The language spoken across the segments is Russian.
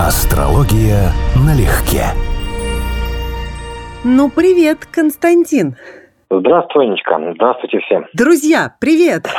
Астрология налегке. Ну, привет, Константин. Здравствуй, Анечка. Здравствуйте всем. Друзья, привет.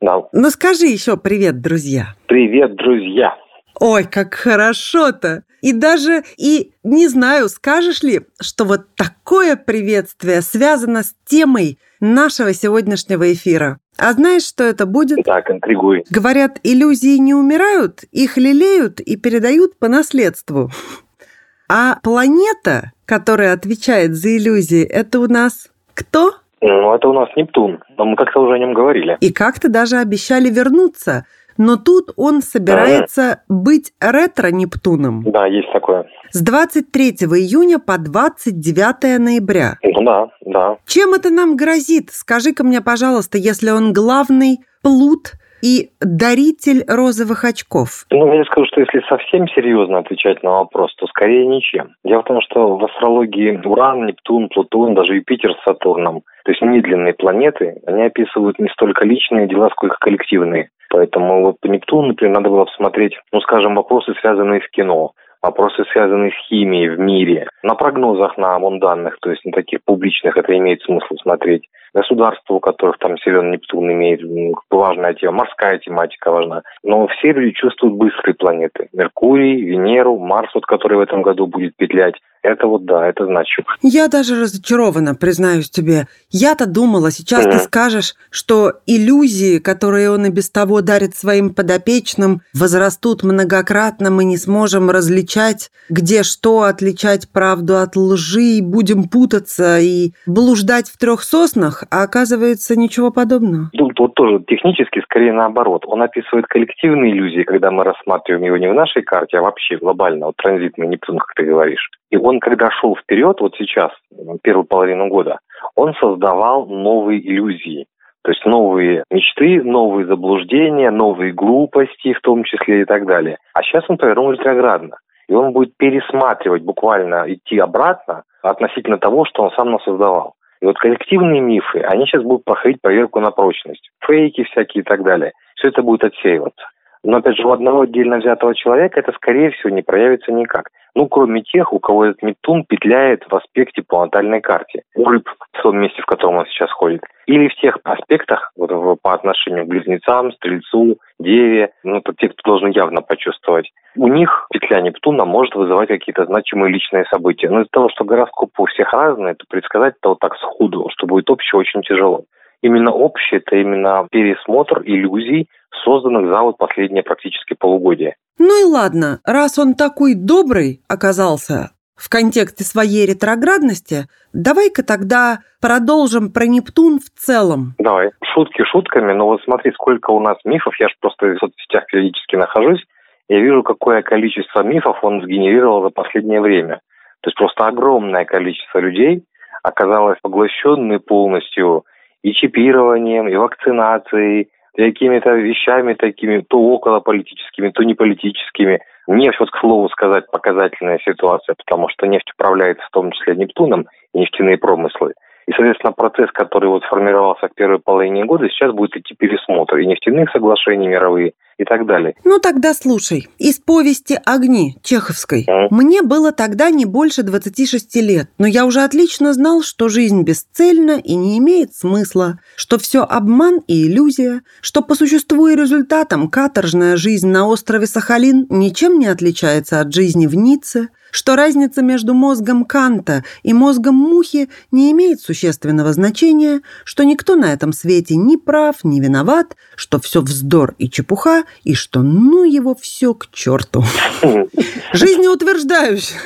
Да. Ну, скажи еще привет, друзья. Привет, друзья. Ой, как хорошо-то. И даже, и не знаю, скажешь ли, что вот такое приветствие связано с темой нашего сегодняшнего эфира. А знаешь, что это будет? Так, интригуй. Говорят, иллюзии не умирают, их лелеют и передают по наследству. А планета, которая отвечает за иллюзии, это у нас кто? Ну, это у нас Нептун. Но мы как-то уже о нем говорили. И как-то даже обещали вернуться. Но тут он собирается быть ретро-Нептуном. Да, есть такое. С 23 июня по 29 ноября. Ну да, да. Чем это нам грозит? Скажи-ка мне, пожалуйста, если он главный плут и даритель розовых очков. Ну, я скажу, что если совсем серьезно отвечать на вопрос, то скорее ничем. Дело в том, что в астрологии Уран, Нептун, Плутон, даже Юпитер с Сатурном, то есть медленные планеты, они описывают не столько личные дела, сколько коллективные. Поэтому вот по Нептуну, например, надо было посмотреть, ну, скажем, вопросы, связанные с кино, вопросы, связанные с химией в мире. На прогнозах, на данных, то есть на таких публичных, это имеет смысл смотреть. Государства, у которых там силен Нептун имеет важная тема, морская тематика важна. Но все люди чувствуют быстрые планеты. Меркурий, Венеру, Марс, вот, который в этом году будет петлять. Это вот да, это значит. Я даже разочарована, признаюсь тебе. Я-то думала, сейчас mm-hmm. ты скажешь, что иллюзии, которые он и без того дарит своим подопечным, возрастут многократно, мы не сможем различать, где что, отличать правду от лжи, и будем путаться и блуждать в трех соснах, а оказывается ничего подобного. Ну, вот тоже технически скорее наоборот. Он описывает коллективные иллюзии, когда мы рассматриваем его не в нашей карте, а вообще глобально, вот транзитный Нептун, как ты говоришь. И он, когда шел вперед, вот сейчас, первую половину года, он создавал новые иллюзии. То есть новые мечты, новые заблуждения, новые глупости в том числе и так далее. А сейчас он повернул ретроградно. И он будет пересматривать, буквально идти обратно относительно того, что он сам создавал. И вот коллективные мифы, они сейчас будут проходить проверку на прочность. Фейки всякие и так далее. Все это будет отсеиваться. Но, опять же, у одного отдельно взятого человека это, скорее всего, не проявится никак. Ну, кроме тех, у кого этот Нептун петляет в аспекте по натальной карте. У рыб в том месте, в котором он сейчас ходит. Или в тех аспектах вот, по отношению к близнецам, стрельцу, деве, ну, это те, кто должен явно почувствовать. У них петля Нептуна может вызывать какие-то значимые личные события. Но из-за того, что гороскопы у всех разные, то предсказать это вот так сходу, что будет общее, очень тяжело. Именно общее – это именно пересмотр иллюзий, созданных за вот последнее практически полугодие. Ну и ладно, раз он такой добрый оказался в контексте своей ретроградности, давай-ка тогда продолжим про Нептун в целом. Давай. Шутки шутками, но вот смотри, сколько у нас мифов, я же просто в соцсетях периодически нахожусь, я вижу, какое количество мифов он сгенерировал за последнее время. То есть просто огромное количество людей оказалось поглощенные полностью и чипированием, и вакцинацией, какими-то вещами такими, то около политическими, то не политическими. Нефть, вот к слову сказать, показательная ситуация, потому что нефть управляется в том числе Нептуном и нефтяные промыслы. И, соответственно, процесс, который вот формировался в первой половине года, сейчас будет идти пересмотр и нефтяных соглашений мировые, и так далее. Ну тогда слушай, из повести «Огни» Чеховской. Mm. Мне было тогда не больше 26 лет, но я уже отлично знал, что жизнь бесцельна и не имеет смысла, что все обман и иллюзия, что по существу и результатам каторжная жизнь на острове Сахалин ничем не отличается от жизни в Ницце, что разница между мозгом Канта и мозгом мухи не имеет существенного значения, что никто на этом свете ни прав, ни виноват, что все вздор и чепуха, и что ну его все к черту. Жизнеутверждающая.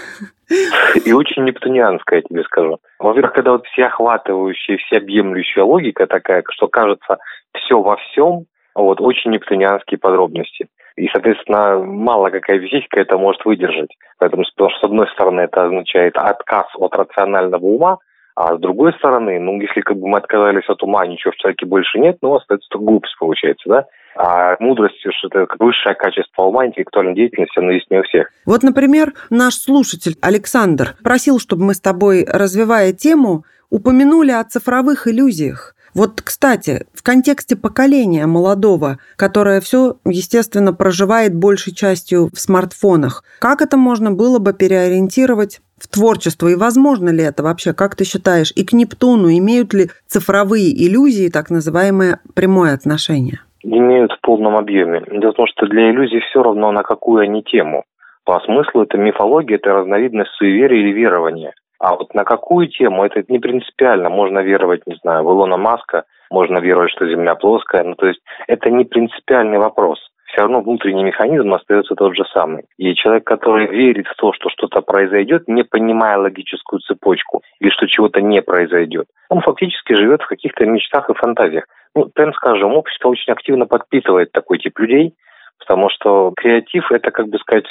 И очень нептунианская, я тебе скажу. Во-первых, когда вот всеохватывающая, всеобъемлющая логика такая, что кажется все во всем, вот, очень нептунианские подробности. И, соответственно, мало какая физика это может выдержать. Поэтому, потому что, с одной стороны, это означает отказ от рационального ума, а с другой стороны, ну, если как бы мы отказались от ума, ничего в человеке больше нет, ну, остается глупость получается, да? А мудрость, это высшее качество ума, интеллектуальной деятельности, оно есть не у всех. Вот, например, наш слушатель Александр просил, чтобы мы с тобой, развивая тему, упомянули о цифровых иллюзиях. Вот, кстати, в контексте поколения молодого, которое все, естественно, проживает большей частью в смартфонах, как это можно было бы переориентировать в творчество? И возможно ли это вообще, как ты считаешь? И к Нептуну имеют ли цифровые иллюзии так называемое прямое отношение? Имеют в полном объеме. Дело в том, что для иллюзий все равно, на какую они тему. По смыслу это мифология, это разновидность суеверия или верования. А вот на какую тему, это не принципиально. Можно веровать, не знаю, в Илона Маска, можно веровать, что Земля плоская. Ну, то есть это не принципиальный вопрос. Все равно внутренний механизм остается тот же самый. И человек, который верит в то, что что-то произойдет, не понимая логическую цепочку, или что чего-то не произойдет, он фактически живет в каких-то мечтах и фантазиях. Ну, прям скажем, общество очень активно подпитывает такой тип людей, потому что креатив – это, как бы сказать,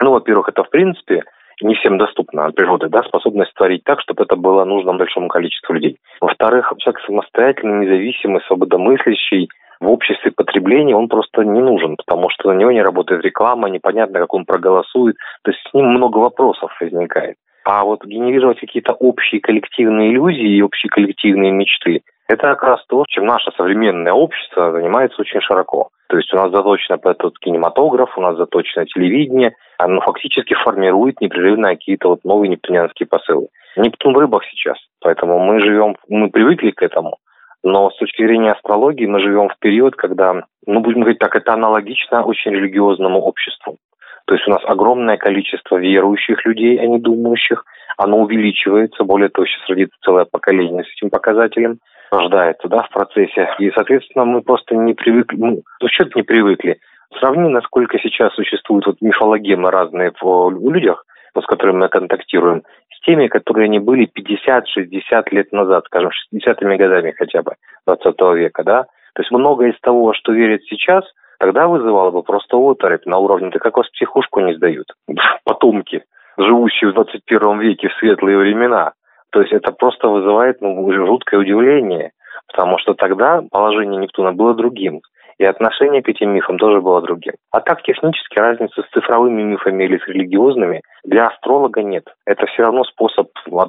ну, во-первых, это в принципе не всем доступна от природы, да, способность творить так, чтобы это было нужно большому количеству людей. Во-вторых, человек самостоятельный, независимый, свободомыслящий, в обществе потребления он просто не нужен, потому что на него не работает реклама, непонятно, как он проголосует. То есть с ним много вопросов возникает. А вот генерировать какие-то общие коллективные иллюзии и общие коллективные мечты, это как раз то, чем наше современное общество занимается очень широко. То есть у нас заточено этот кинематограф, у нас заточено телевидение, оно фактически формирует непрерывно какие-то вот новые нептунианские посылы. Нептун в рыбах сейчас, поэтому мы живем, мы привыкли к этому. Но с точки зрения астрологии мы живем в период, когда, ну, будем говорить так, это аналогично очень религиозному обществу. То есть у нас огромное количество верующих людей, а не думающих. Оно увеличивается. Более того, сейчас родится целое поколение с этим показателем рождается, да, в процессе. И, соответственно, мы просто не привыкли, ну, ну что не привыкли. Сравни, насколько сейчас существуют вот мифологемы разные в, у людях, вот, с которыми мы контактируем, с теми, которые они были 50-60 лет назад, скажем, 60-ми годами хотя бы 20 века, да. То есть многое из того, что верят сейчас, тогда вызывало бы просто оторопь на уровне, да как вас психушку не сдают. Потомки, живущие в 21 веке в светлые времена. То есть это просто вызывает ну, жуткое удивление, потому что тогда положение Нептуна было другим. И отношение к этим мифам тоже было другим. А так технически разницы с цифровыми мифами или с религиозными для астролога нет. Это все равно способ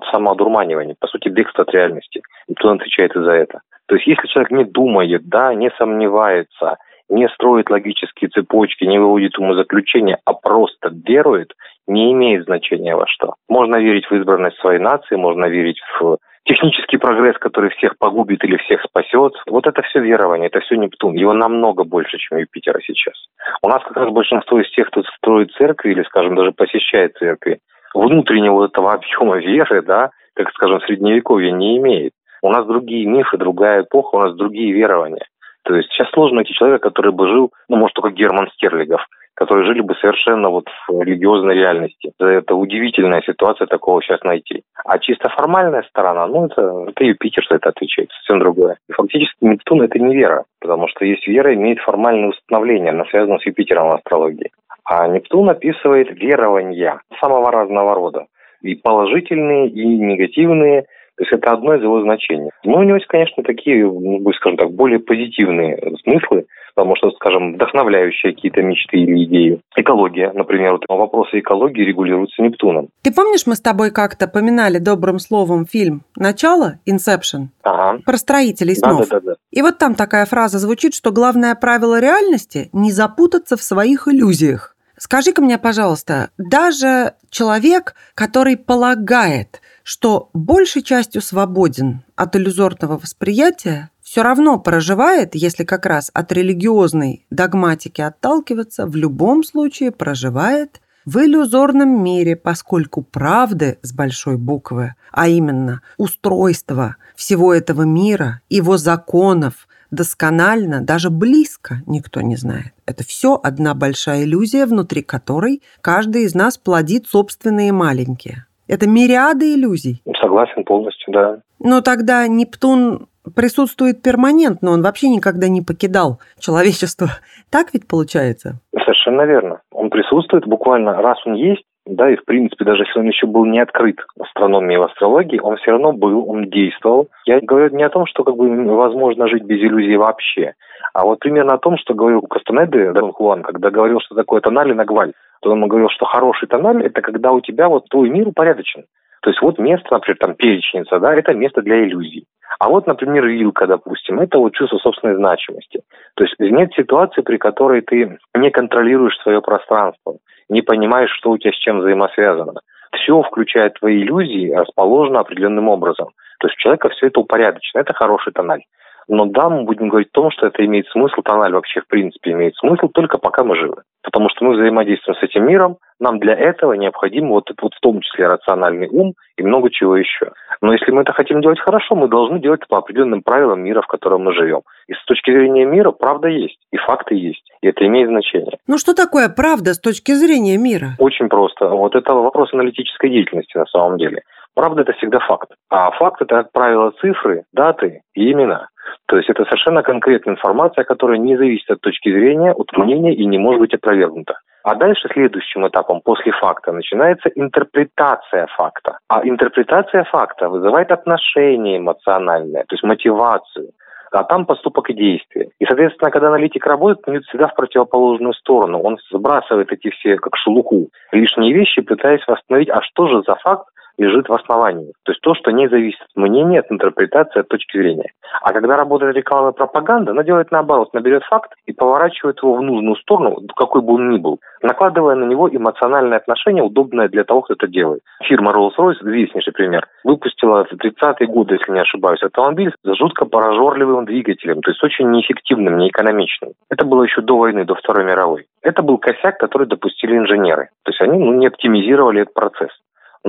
самоодурманивания, по сути, бегства от реальности. Нептун отвечает и за это. То есть если человек не думает, да, не сомневается, не строит логические цепочки, не выводит умозаключения, а просто верует, не имеет значения во что. Можно верить в избранность своей нации, можно верить в технический прогресс, который всех погубит или всех спасет. Вот это все верование, это все Нептун. Его намного больше, чем Юпитера сейчас. У нас как раз большинство из тех, кто строит церкви или, скажем, даже посещает церкви, внутреннего этого объема веры, да, как, скажем, средневековье не имеет. У нас другие мифы, другая эпоха, у нас другие верования. То есть сейчас сложно найти человека, который бы жил, ну, может, только Герман Стерлигов, которые жили бы совершенно вот в религиозной реальности. Это удивительная ситуация такого сейчас найти. А чисто формальная сторона, ну, это, это Юпитер, что это отвечает, совсем другое. И фактически Нептун – это не вера, потому что есть вера, имеет формальное установление, она связана с Юпитером в астрологии. А Нептун описывает верования самого разного рода. И положительные, и негативные – то есть это одно из его значений. Но у него есть, конечно, такие, ну, скажем так, более позитивные смыслы, потому что, скажем, вдохновляющие какие-то мечты или идеи. Экология, например, вот вопросы экологии регулируются Нептуном. Ты помнишь, мы с тобой как-то поминали добрым словом фильм «Начало» Inception? Ага. Про строителей снов. Да, да, да, да. И вот там такая фраза звучит, что главное правило реальности – не запутаться в своих иллюзиях. Скажи-ка мне, пожалуйста, даже человек, который полагает, что большей частью свободен от иллюзорного восприятия, все равно проживает, если как раз от религиозной догматики отталкиваться, в любом случае проживает в иллюзорном мире, поскольку правды с большой буквы, а именно устройство всего этого мира, его законов, досконально, даже близко никто не знает. Это все одна большая иллюзия, внутри которой каждый из нас плодит собственные маленькие. Это мириады иллюзий. Согласен полностью, да. Но тогда Нептун присутствует перманентно, он вообще никогда не покидал человечество. Так ведь получается? Совершенно верно. Он присутствует буквально, раз он есть, да, и в принципе, даже если он еще был не открыт в астрономии и в астрологии, он все равно был, он действовал. Я говорю не о том, что как бы возможно жить без иллюзий вообще, а вот примерно о том, что говорил Кастанеды Дон Хуан, когда говорил, что такое тонали на гваль то он говорил, что хороший тональ – это когда у тебя вот твой мир упорядочен. То есть вот место, например, там перечница, да, это место для иллюзий. А вот, например, вилка, допустим, это вот чувство собственной значимости. То есть нет ситуации, при которой ты не контролируешь свое пространство, не понимаешь, что у тебя с чем взаимосвязано. Все, включая твои иллюзии, расположено определенным образом. То есть у человека все это упорядочено. Это хороший тональ. Но да, мы будем говорить о том, что это имеет смысл, тональ вообще в принципе имеет смысл только пока мы живы. Потому что мы взаимодействуем с этим миром, нам для этого необходим вот, вот в том числе рациональный ум и много чего еще. Но если мы это хотим делать хорошо, мы должны делать это по определенным правилам мира, в котором мы живем. И с точки зрения мира правда есть, и факты есть, и это имеет значение. Ну что такое правда с точки зрения мира? Очень просто. Вот это вопрос аналитической деятельности на самом деле. Правда – это всегда факт. А факт – это, как правило, цифры, даты и имена. То есть это совершенно конкретная информация, которая не зависит от точки зрения, от мнения и не может быть опровергнута. А дальше следующим этапом после факта начинается интерпретация факта. А интерпретация факта вызывает отношение эмоциональное, то есть мотивацию а там поступок и действие. И, соответственно, когда аналитик работает, он идет всегда в противоположную сторону. Он сбрасывает эти все, как шелуху, лишние вещи, пытаясь восстановить, а что же за факт лежит в основании. То есть то, что не зависит от мнения, от интерпретации, от точки зрения. А когда работает реклама и пропаганда, она делает наоборот, наберет факт и поворачивает его в нужную сторону, какой бы он ни был, накладывая на него эмоциональное отношение, удобное для того, кто это делает. Фирма Rolls-Royce, известнейший пример, выпустила в 30-е годы, если не ошибаюсь, автомобиль с жутко прожорливым двигателем, то есть очень неэффективным, неэкономичным. Это было еще до войны, до Второй мировой. Это был косяк, который допустили инженеры. То есть они ну, не оптимизировали этот процесс.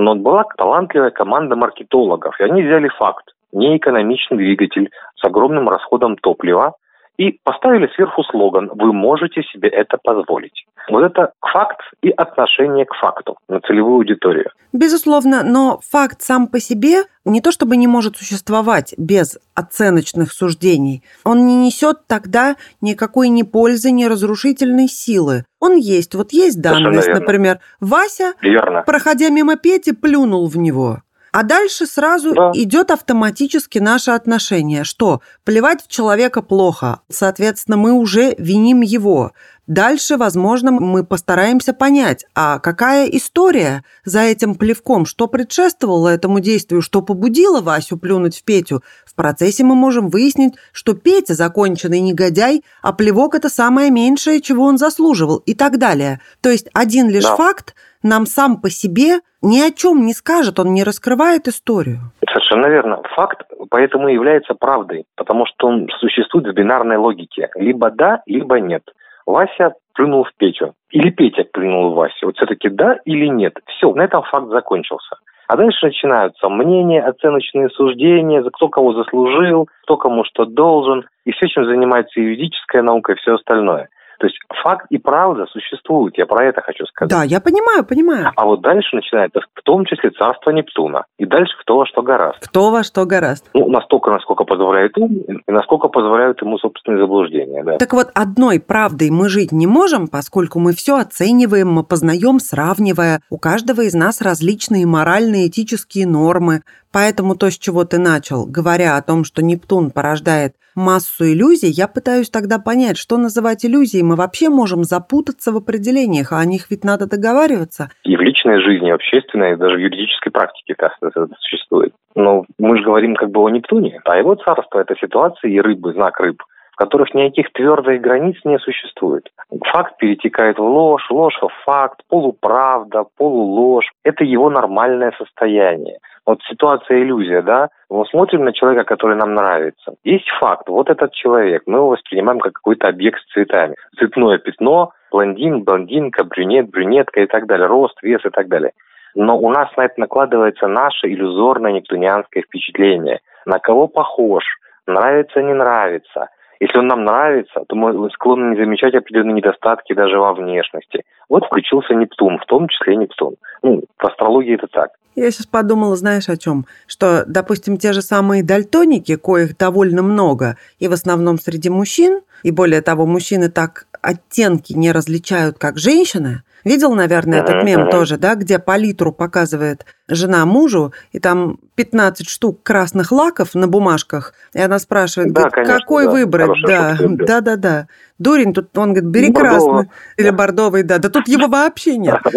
Но была талантливая команда маркетологов, и они взяли факт. Неэкономичный двигатель с огромным расходом топлива, и поставили сверху слоган «Вы можете себе это позволить». Вот это факт и отношение к факту на целевую аудиторию. Безусловно, но факт сам по себе не то чтобы не может существовать без оценочных суждений. Он не несет тогда никакой ни пользы, ни разрушительной силы. Он есть. Вот есть данность, например, Вася, Верно. проходя мимо Пети, плюнул в него. А дальше сразу да. идет автоматически наше отношение, что плевать в человека плохо, соответственно, мы уже виним его. Дальше, возможно, мы постараемся понять, а какая история за этим плевком, что предшествовало этому действию, что побудило Васю плюнуть в Петю. В процессе мы можем выяснить, что Петя законченный негодяй, а плевок – это самое меньшее, чего он заслуживал и так далее. То есть один лишь да. факт нам сам по себе ни о чем не скажет, он не раскрывает историю. Совершенно верно. Факт поэтому и является правдой, потому что он существует в бинарной логике. Либо да, либо нет. Вася плюнул в Петю. Или Петя плюнул в Васю. Вот все-таки да или нет. Все, на этом факт закончился. А дальше начинаются мнения, оценочные суждения, кто кого заслужил, кто кому что должен. И все, чем занимается юридическая наука и все остальное. То есть факт и правда существуют, я про это хочу сказать. Да, я понимаю, понимаю. А вот дальше начинается в том числе царство Нептуна. И дальше кто во что гораст. Кто во что гораст. Ну, настолько, насколько позволяет ум, и насколько позволяют ему собственные заблуждения. Да. Так вот, одной правдой мы жить не можем, поскольку мы все оцениваем, мы познаем, сравнивая. У каждого из нас различные моральные, этические нормы. Поэтому то, с чего ты начал, говоря о том, что Нептун порождает массу иллюзий, я пытаюсь тогда понять, что называть иллюзией. Мы вообще можем запутаться в определениях, а о них ведь надо договариваться. И в личной жизни, общественной, даже в юридической практике это существует. Но мы же говорим как бы о Нептуне, а его царство – это ситуации и рыбы, знак рыб в которых никаких твердых границ не существует. Факт перетекает в ложь, ложь в факт, полуправда, полуложь. Это его нормальное состояние. Вот ситуация иллюзия, да, мы смотрим на человека, который нам нравится. Есть факт, вот этот человек, мы его воспринимаем как какой-то объект с цветами. Цветное пятно, блондин, блондинка, брюнет, брюнетка и так далее, рост, вес и так далее. Но у нас на это накладывается наше иллюзорное нептунианское впечатление. На кого похож, нравится, не нравится. Если он нам нравится, то мы склонны не замечать определенные недостатки даже во внешности. Вот включился Нептун, в том числе Нептун. Ну, в астрологии это так. Я сейчас подумала, знаешь, о чем? Что, допустим, те же самые дальтоники, коих довольно много, и в основном среди мужчин, и более того, мужчины так оттенки не различают, как женщины, Видел, наверное, этот мем тоже, да, где палитру показывает жена мужу, и там 15 штук красных лаков на бумажках, и она спрашивает, да, говорит, конечно, какой да. выбрать? да, да, да, да. Дурень, тут он говорит, бери красный или бордовый, да. Да тут его вообще нет.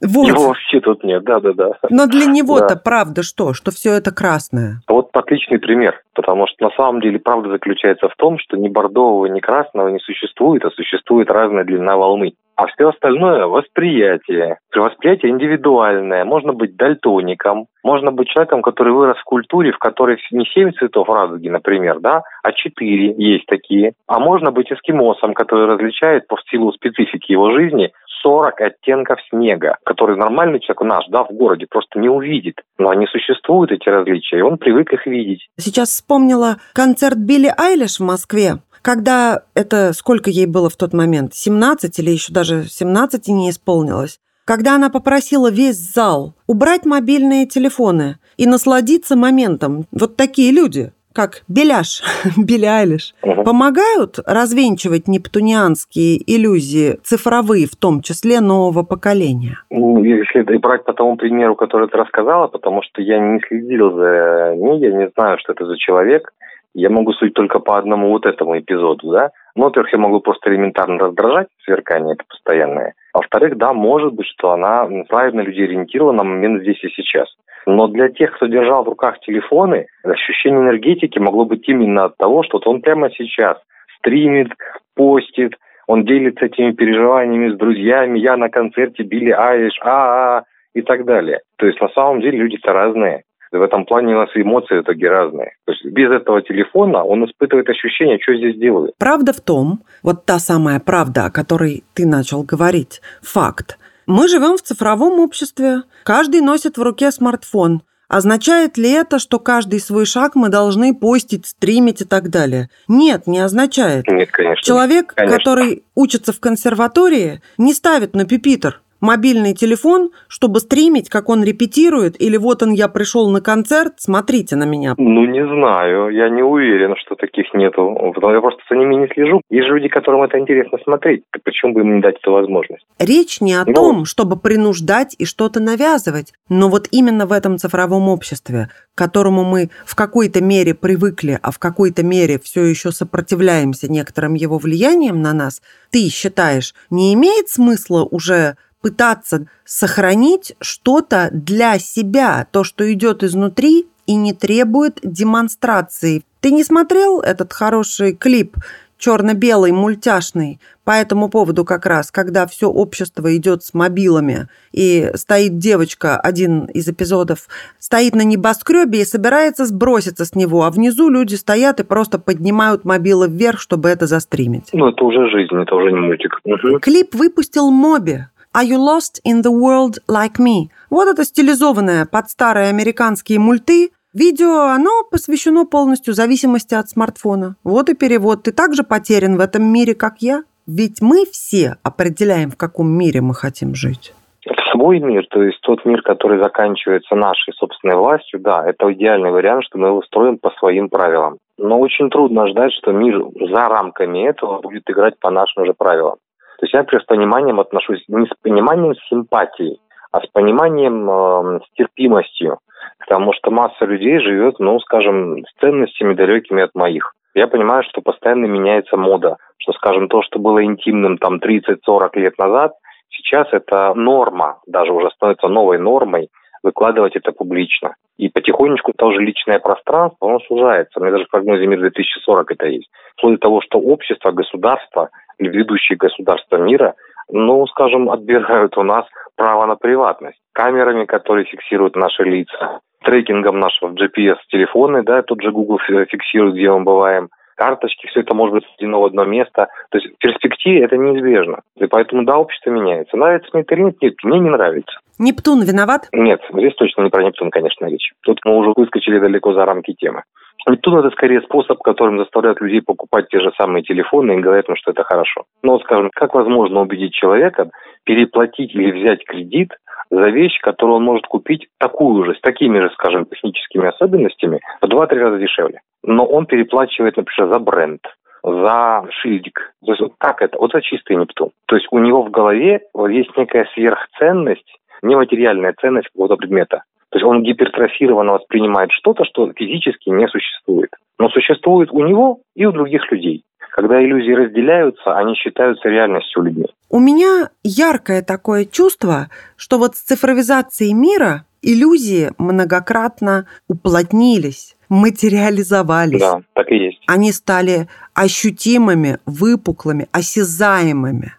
Вот. Его вообще тут нет, да, да, да. Но для него-то правда что? Что все это красное? Вот отличный пример, потому что на самом деле правда заключается в том, что ни бордового, ни красного не существует, а существует разная длина волны. А все остальное – восприятие. Восприятие индивидуальное. Можно быть дальтоником, можно быть человеком, который вырос в культуре, в которой не семь цветов радуги, например, да, а четыре есть такие. А можно быть эскимосом, который различает по силу специфики его жизни 40 оттенков снега, который нормальный человек наш, да, в городе просто не увидит. Но они существуют, эти различия, и он привык их видеть. Сейчас вспомнила концерт Билли Айлиш в Москве. Когда это, сколько ей было в тот момент, 17 или еще даже 17 не исполнилось, когда она попросила весь зал убрать мобильные телефоны и насладиться моментом. Вот такие люди, как Беляш, Билли Айлиш, угу. помогают развенчивать нептунианские иллюзии, цифровые в том числе, нового поколения? Ну, если брать по тому примеру, который ты рассказала, потому что я не следил за ней, я не знаю, что это за человек, я могу судить только по одному вот этому эпизоду, да. Ну, во-первых, я могу просто элементарно раздражать, сверкание это постоянное. А во-вторых, да, может быть, что она правильно людей ориентировала на момент здесь и сейчас. Но для тех, кто держал в руках телефоны, ощущение энергетики могло быть именно от того, что он прямо сейчас стримит, постит, он делится этими переживаниями с друзьями, я на концерте Билли Айлиш, а, -а, -а и так далее. То есть на самом деле люди-то разные. В этом плане у нас эмоции итоге разные. То есть без этого телефона он испытывает ощущение, что здесь делаю. Правда в том, вот та самая правда, о которой ты начал говорить, факт. Мы живем в цифровом обществе. Каждый носит в руке смартфон. Означает ли это, что каждый свой шаг мы должны постить, стримить и так далее? Нет, не означает. Нет, конечно. Человек, конечно. который учится в консерватории, не ставит на пюпитр мобильный телефон, чтобы стримить, как он репетирует, или вот он, я пришел на концерт, смотрите на меня? Ну, не знаю, я не уверен, что таких нету, потому я просто за ними не слежу. Есть люди, которым это интересно смотреть, так почему бы им не дать эту возможность? Речь не о ну, том, чтобы принуждать и что-то навязывать, но вот именно в этом цифровом обществе, к которому мы в какой-то мере привыкли, а в какой-то мере все еще сопротивляемся некоторым его влиянием на нас, ты считаешь, не имеет смысла уже пытаться сохранить что-то для себя, то, что идет изнутри и не требует демонстрации. Ты не смотрел этот хороший клип черно-белый, мультяшный, по этому поводу как раз, когда все общество идет с мобилами, и стоит девочка, один из эпизодов, стоит на небоскребе и собирается сброситься с него, а внизу люди стоят и просто поднимают мобилы вверх, чтобы это застримить. Ну, это уже жизнь, это уже не мультик. Угу. Клип выпустил Моби, Are you lost in the world like me? Вот это стилизованное под старые американские мульты. Видео, оно посвящено полностью зависимости от смартфона. Вот и перевод. Ты также потерян в этом мире, как я. Ведь мы все определяем, в каком мире мы хотим жить. В свой мир, то есть тот мир, который заканчивается нашей собственной властью, да, это идеальный вариант, что мы его строим по своим правилам. Но очень трудно ждать, что мир за рамками этого будет играть по нашим же правилам. То есть я, например, с пониманием отношусь не с пониманием симпатии, а с пониманием, э, с терпимостью. Потому что масса людей живет, ну, скажем, с ценностями далекими от моих. Я понимаю, что постоянно меняется мода, что, скажем, то, что было интимным там 30-40 лет назад, сейчас это норма, даже уже становится новой нормой выкладывать это публично. И потихонечку тоже личное пространство, оно сужается. У меня даже в прогнозе мир 2040 это есть. Вплоть до того, что общество, государство или ведущие государства мира, ну, скажем, отбирают у нас право на приватность. Камерами, которые фиксируют наши лица, трекингом нашего GPS-телефоны, да, тот же Google фиксирует, где мы бываем, карточки, все это может быть сведено в одно место. То есть в перспективе это неизбежно. И поэтому, да, общество меняется. Нравится мне это или нет? Нет, мне не нравится. Нептун виноват? Нет, здесь точно не про Нептун, конечно, речь. Тут мы уже выскочили далеко за рамки темы. Нептун – это скорее способ, которым заставляют людей покупать те же самые телефоны и говорят им, что это хорошо. Но, скажем, как возможно убедить человека переплатить или взять кредит за вещь, которую он может купить такую же, с такими же, скажем, техническими особенностями, в 2-3 раза дешевле. Но он переплачивает, например, за бренд, за шильдик. То есть вот как это? Вот это чистый Нептун. То есть у него в голове есть некая сверхценность, нематериальная ценность какого-то предмета. То есть он гипертрофированно воспринимает что-то, что физически не существует. Но существует у него и у других людей. Когда иллюзии разделяются, они считаются реальностью людьми. У меня яркое такое чувство, что вот с цифровизацией мира иллюзии многократно уплотнились, материализовались. Да, так и есть. Они стали ощутимыми, выпуклыми, осязаемыми.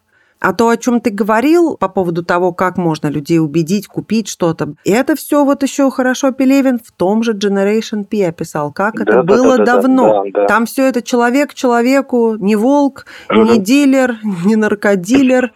А то, о чем ты говорил по поводу того, как можно людей убедить, купить что-то, это все вот еще хорошо Пелевин в том же Generation P описал, как да, это да, было да, давно. Да, да. Там все это человек человеку, не волк, не дилер, не наркодилер,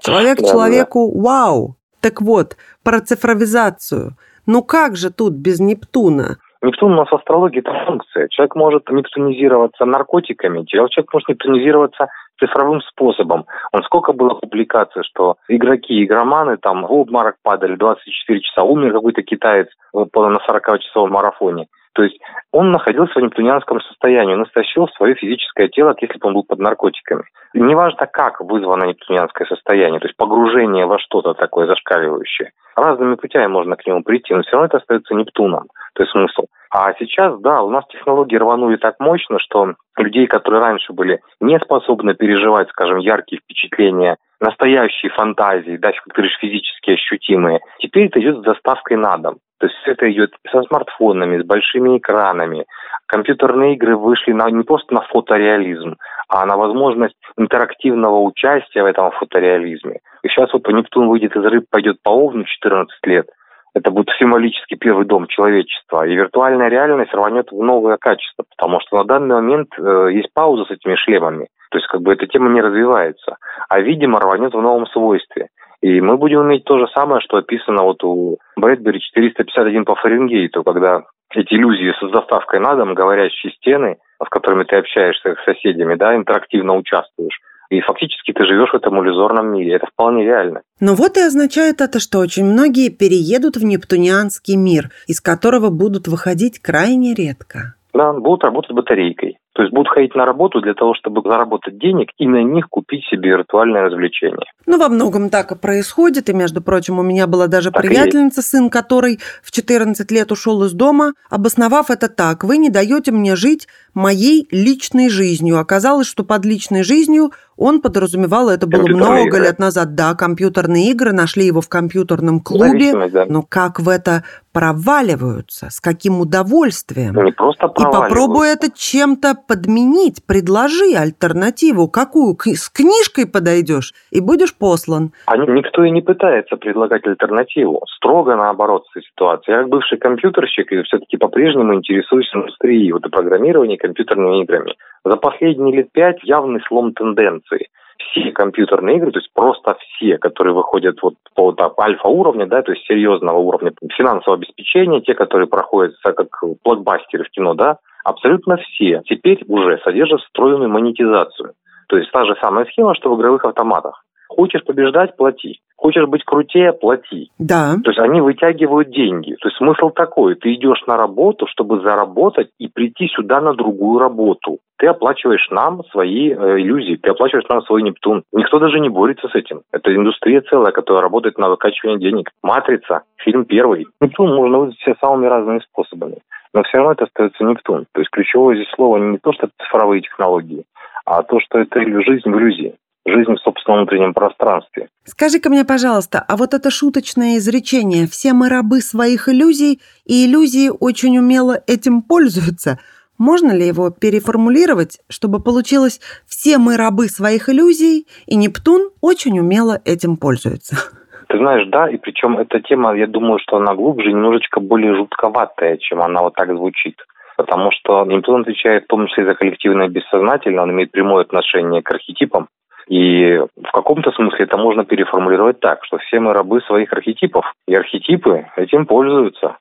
человек человеку, вау. Так вот, про цифровизацию. Ну как же тут без Нептуна? Нептун у нас в астрологии это функция. Человек может нептунизироваться наркотиками, человек может нептунизироваться цифровым способом. Он сколько было публикаций, что игроки, игроманы там в обморок падали 24 часа, умер какой-то китаец на 40-часовом марафоне. То есть он находился в нептунианском состоянии, он истощил свое физическое тело, если бы он был под наркотиками. Неважно, как вызвано нептунианское состояние, то есть погружение во что-то такое зашкаливающее. Разными путями можно к нему прийти, но все равно это остается Нептуном, то есть смысл. А сейчас, да, у нас технологии рванули так мощно, что людей, которые раньше были не способны переживать, скажем, яркие впечатления, настоящие фантазии, да, как ты говоришь, физически ощутимые, теперь это идет с доставкой на дом. То есть это идет со смартфонами, с большими экранами. Компьютерные игры вышли на, не просто на фотореализм, а на возможность интерактивного участия в этом фотореализме. И сейчас вот Нептун выйдет из рыб, пойдет по Овну 14 лет. Это будет символически первый дом человечества. И виртуальная реальность рванет в новое качество, потому что на данный момент э, есть пауза с этими шлемами. То есть как бы эта тема не развивается. А видимо рванет в новом свойстве. И мы будем иметь то же самое, что описано вот у Брэдбери 451 по Фаренгейту, когда эти иллюзии с доставкой на дом, говорящие стены, с которыми ты общаешься с соседями, да, интерактивно участвуешь. И фактически ты живешь в этом иллюзорном мире. Это вполне реально. Но вот и означает это, что очень многие переедут в нептунианский мир, из которого будут выходить крайне редко. Да, будут работать батарейкой. То есть будут ходить на работу для того, чтобы заработать денег и на них купить себе виртуальное развлечение. Ну, во многом так и происходит. И, между прочим, у меня была даже так приятельница, сын который в 14 лет ушел из дома, обосновав это так. Вы не даете мне жить моей личной жизнью. Оказалось, что под личной жизнью он подразумевал, это было много игры. лет назад, да, компьютерные игры, нашли его в компьютерном клубе, да. но как в это проваливаются, с каким удовольствием. Не просто И попробуй это чем-то подменить, предложи альтернативу, какую, с книжкой подойдешь и будешь послан. А никто и не пытается предлагать альтернативу, строго наоборот ситуация. Я как бывший компьютерщик и все-таки по-прежнему интересуюсь индустрией, вот и программированием, компьютерными играми. За последние лет пять явный слом тенденции. Все компьютерные игры, то есть просто все, которые выходят вот по так, альфа-уровня, да, то есть серьезного уровня финансового обеспечения, те, которые проходят как блокбастеры в кино, да, абсолютно все теперь уже содержат встроенную монетизацию. То есть та же самая схема, что в игровых автоматах. Хочешь побеждать – плати. Хочешь быть крутее – плати. Да. То есть они вытягивают деньги. То есть смысл такой. Ты идешь на работу, чтобы заработать и прийти сюда на другую работу. Ты оплачиваешь нам свои э, иллюзии, ты оплачиваешь нам свой Нептун. Никто даже не борется с этим. Это индустрия целая, которая работает на выкачивание денег. «Матрица», фильм первый. Нептун можно вызвать все самыми разными способами. Но все равно это остается Нептун. То есть ключевое здесь слово не то, что это цифровые технологии, а то, что это жизнь в иллюзии жизнь в собственном внутреннем пространстве. Скажи-ка мне, пожалуйста, а вот это шуточное изречение «все мы рабы своих иллюзий, и иллюзии очень умело этим пользуются», можно ли его переформулировать, чтобы получилось «все мы рабы своих иллюзий, и Нептун очень умело этим пользуется»? Ты знаешь, да, и причем эта тема, я думаю, что она глубже, немножечко более жутковатая, чем она вот так звучит. Потому что Нептун отвечает в том числе за коллективное бессознательное, он имеет прямое отношение к архетипам, и в каком-то смысле это можно переформулировать так, что все мы рабы своих архетипов, и архетипы этим пользуются.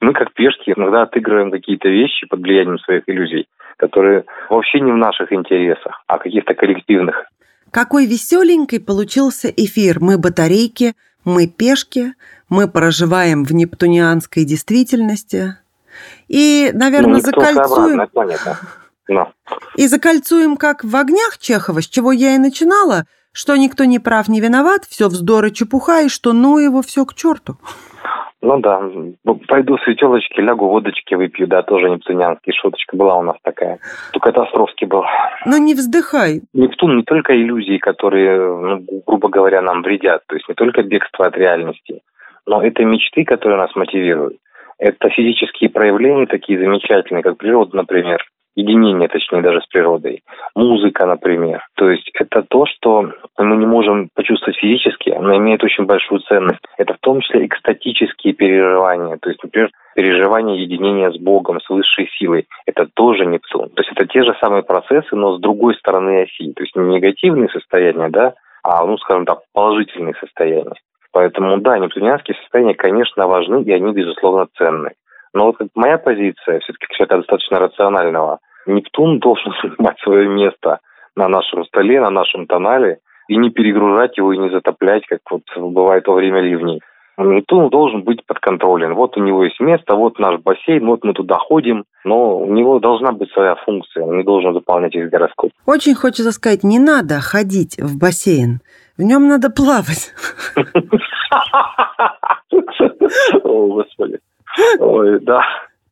Мы, как пешки, иногда отыгрываем какие-то вещи под влиянием своих иллюзий, которые вообще не в наших интересах, а каких-то коллективных. Какой веселенький получился эфир. Мы батарейки, мы пешки, мы проживаем в нептунианской действительности. И, наверное, ну, закольцуем... Да. И закольцуем, как в огнях Чехова, с чего я и начинала, что никто не прав, не виноват, все вздор и чепуха, и что ну его все к черту. Ну да, пойду в светелочки, лягу водочки выпью, да, тоже нептунианский, шуточка была у нас такая. Только катастрофский был. Но не вздыхай. Нептун не только иллюзии, которые, ну, грубо говоря, нам вредят, то есть не только бегство от реальности, но это мечты, которые нас мотивируют. Это физические проявления такие замечательные, как природа, например единение, точнее, даже с природой. Музыка, например. То есть это то, что мы не можем почувствовать физически, но имеет очень большую ценность. Это в том числе экстатические переживания. То есть, например, переживание единения с Богом, с высшей силой. Это тоже Нептун. То есть это те же самые процессы, но с другой стороны оси. То есть не негативные состояния, да, а, ну, скажем так, положительные состояния. Поэтому, да, нептунианские состояния, конечно, важны, и они, безусловно, ценны. Но вот моя позиция, все-таки человека достаточно рационального, Нептун должен занимать свое место на нашем столе, на нашем тонале, и не перегружать его и не затоплять, как вот бывает во время ливней. Нептун должен быть под контролем. Вот у него есть место, вот наш бассейн, вот мы туда ходим, но у него должна быть своя функция, он не должен выполнять их гороскоп. Очень хочется сказать, не надо ходить в бассейн, в нем надо плавать. О, Господи. Ой, да,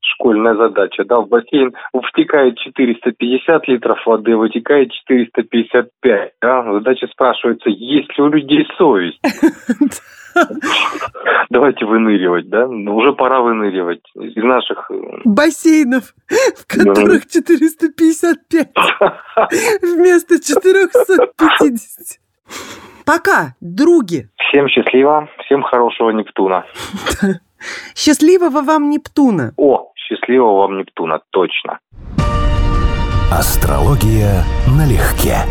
школьная задача. Да, в бассейн втекает 450 литров воды, вытекает 455. Да? Задача спрашивается, есть ли у людей совесть? Давайте выныривать, да? Ну, уже пора выныривать из наших... Э, Бассейнов, в которых 455 вместо 450. Пока, други. Всем счастливо, всем хорошего Нептуна. Счастливого вам Нептуна! О, счастливого вам Нептуна, точно. Астрология налегке.